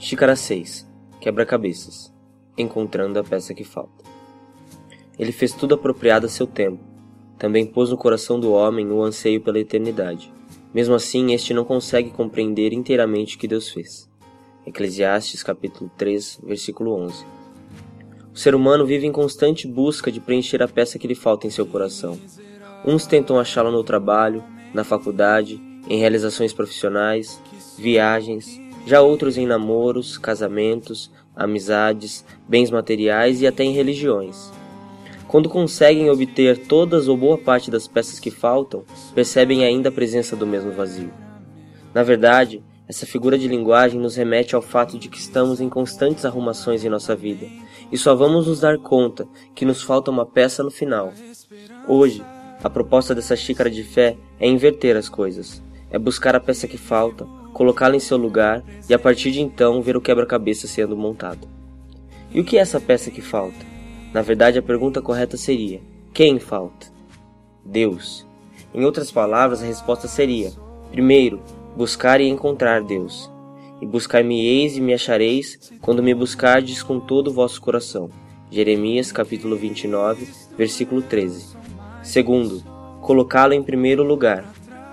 Xícara 6 Quebra-cabeças Encontrando a peça que falta. Ele fez tudo apropriado a seu tempo. Também pôs no coração do homem o anseio pela eternidade. Mesmo assim, este não consegue compreender inteiramente o que Deus fez. Eclesiastes capítulo 3, versículo 11. O ser humano vive em constante busca de preencher a peça que lhe falta em seu coração. Uns tentam achá-la no trabalho, na faculdade, em realizações profissionais, viagens, já outros em namoros, casamentos, amizades, bens materiais e até em religiões. Quando conseguem obter todas ou boa parte das peças que faltam, percebem ainda a presença do mesmo vazio. Na verdade, essa figura de linguagem nos remete ao fato de que estamos em constantes arrumações em nossa vida, e só vamos nos dar conta que nos falta uma peça no final. Hoje, a proposta dessa xícara de fé é inverter as coisas, é buscar a peça que falta, colocá-la em seu lugar e a partir de então ver o quebra-cabeça sendo montado. E o que é essa peça que falta? Na verdade, a pergunta correta seria: quem falta? Deus. Em outras palavras, a resposta seria: primeiro, buscar e encontrar Deus. E buscar-me-eis e me achareis quando me buscardes com todo o vosso coração. Jeremias capítulo 29, versículo 13. Segundo, colocá-lo em primeiro lugar.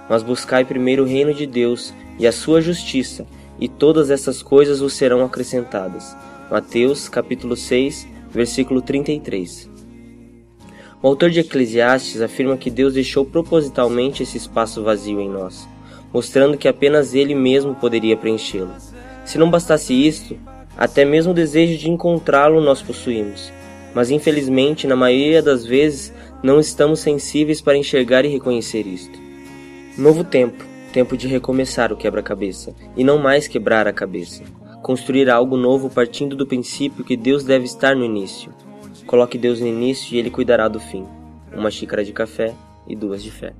Mas buscai primeiro o reino de Deus e a sua justiça, e todas essas coisas vos serão acrescentadas. Mateus capítulo 6, versículo 33. O autor de Eclesiastes afirma que Deus deixou propositalmente esse espaço vazio em nós, mostrando que apenas ele mesmo poderia preenchê-lo. Se não bastasse isto, até mesmo o desejo de encontrá-lo nós possuímos, mas infelizmente, na maioria das vezes, não estamos sensíveis para enxergar e reconhecer isto. Novo tempo tempo de recomeçar o quebra-cabeça e não mais quebrar a cabeça. Construir algo novo partindo do princípio que Deus deve estar no início. Coloque Deus no início e ele cuidará do fim. Uma xícara de café e duas de fé.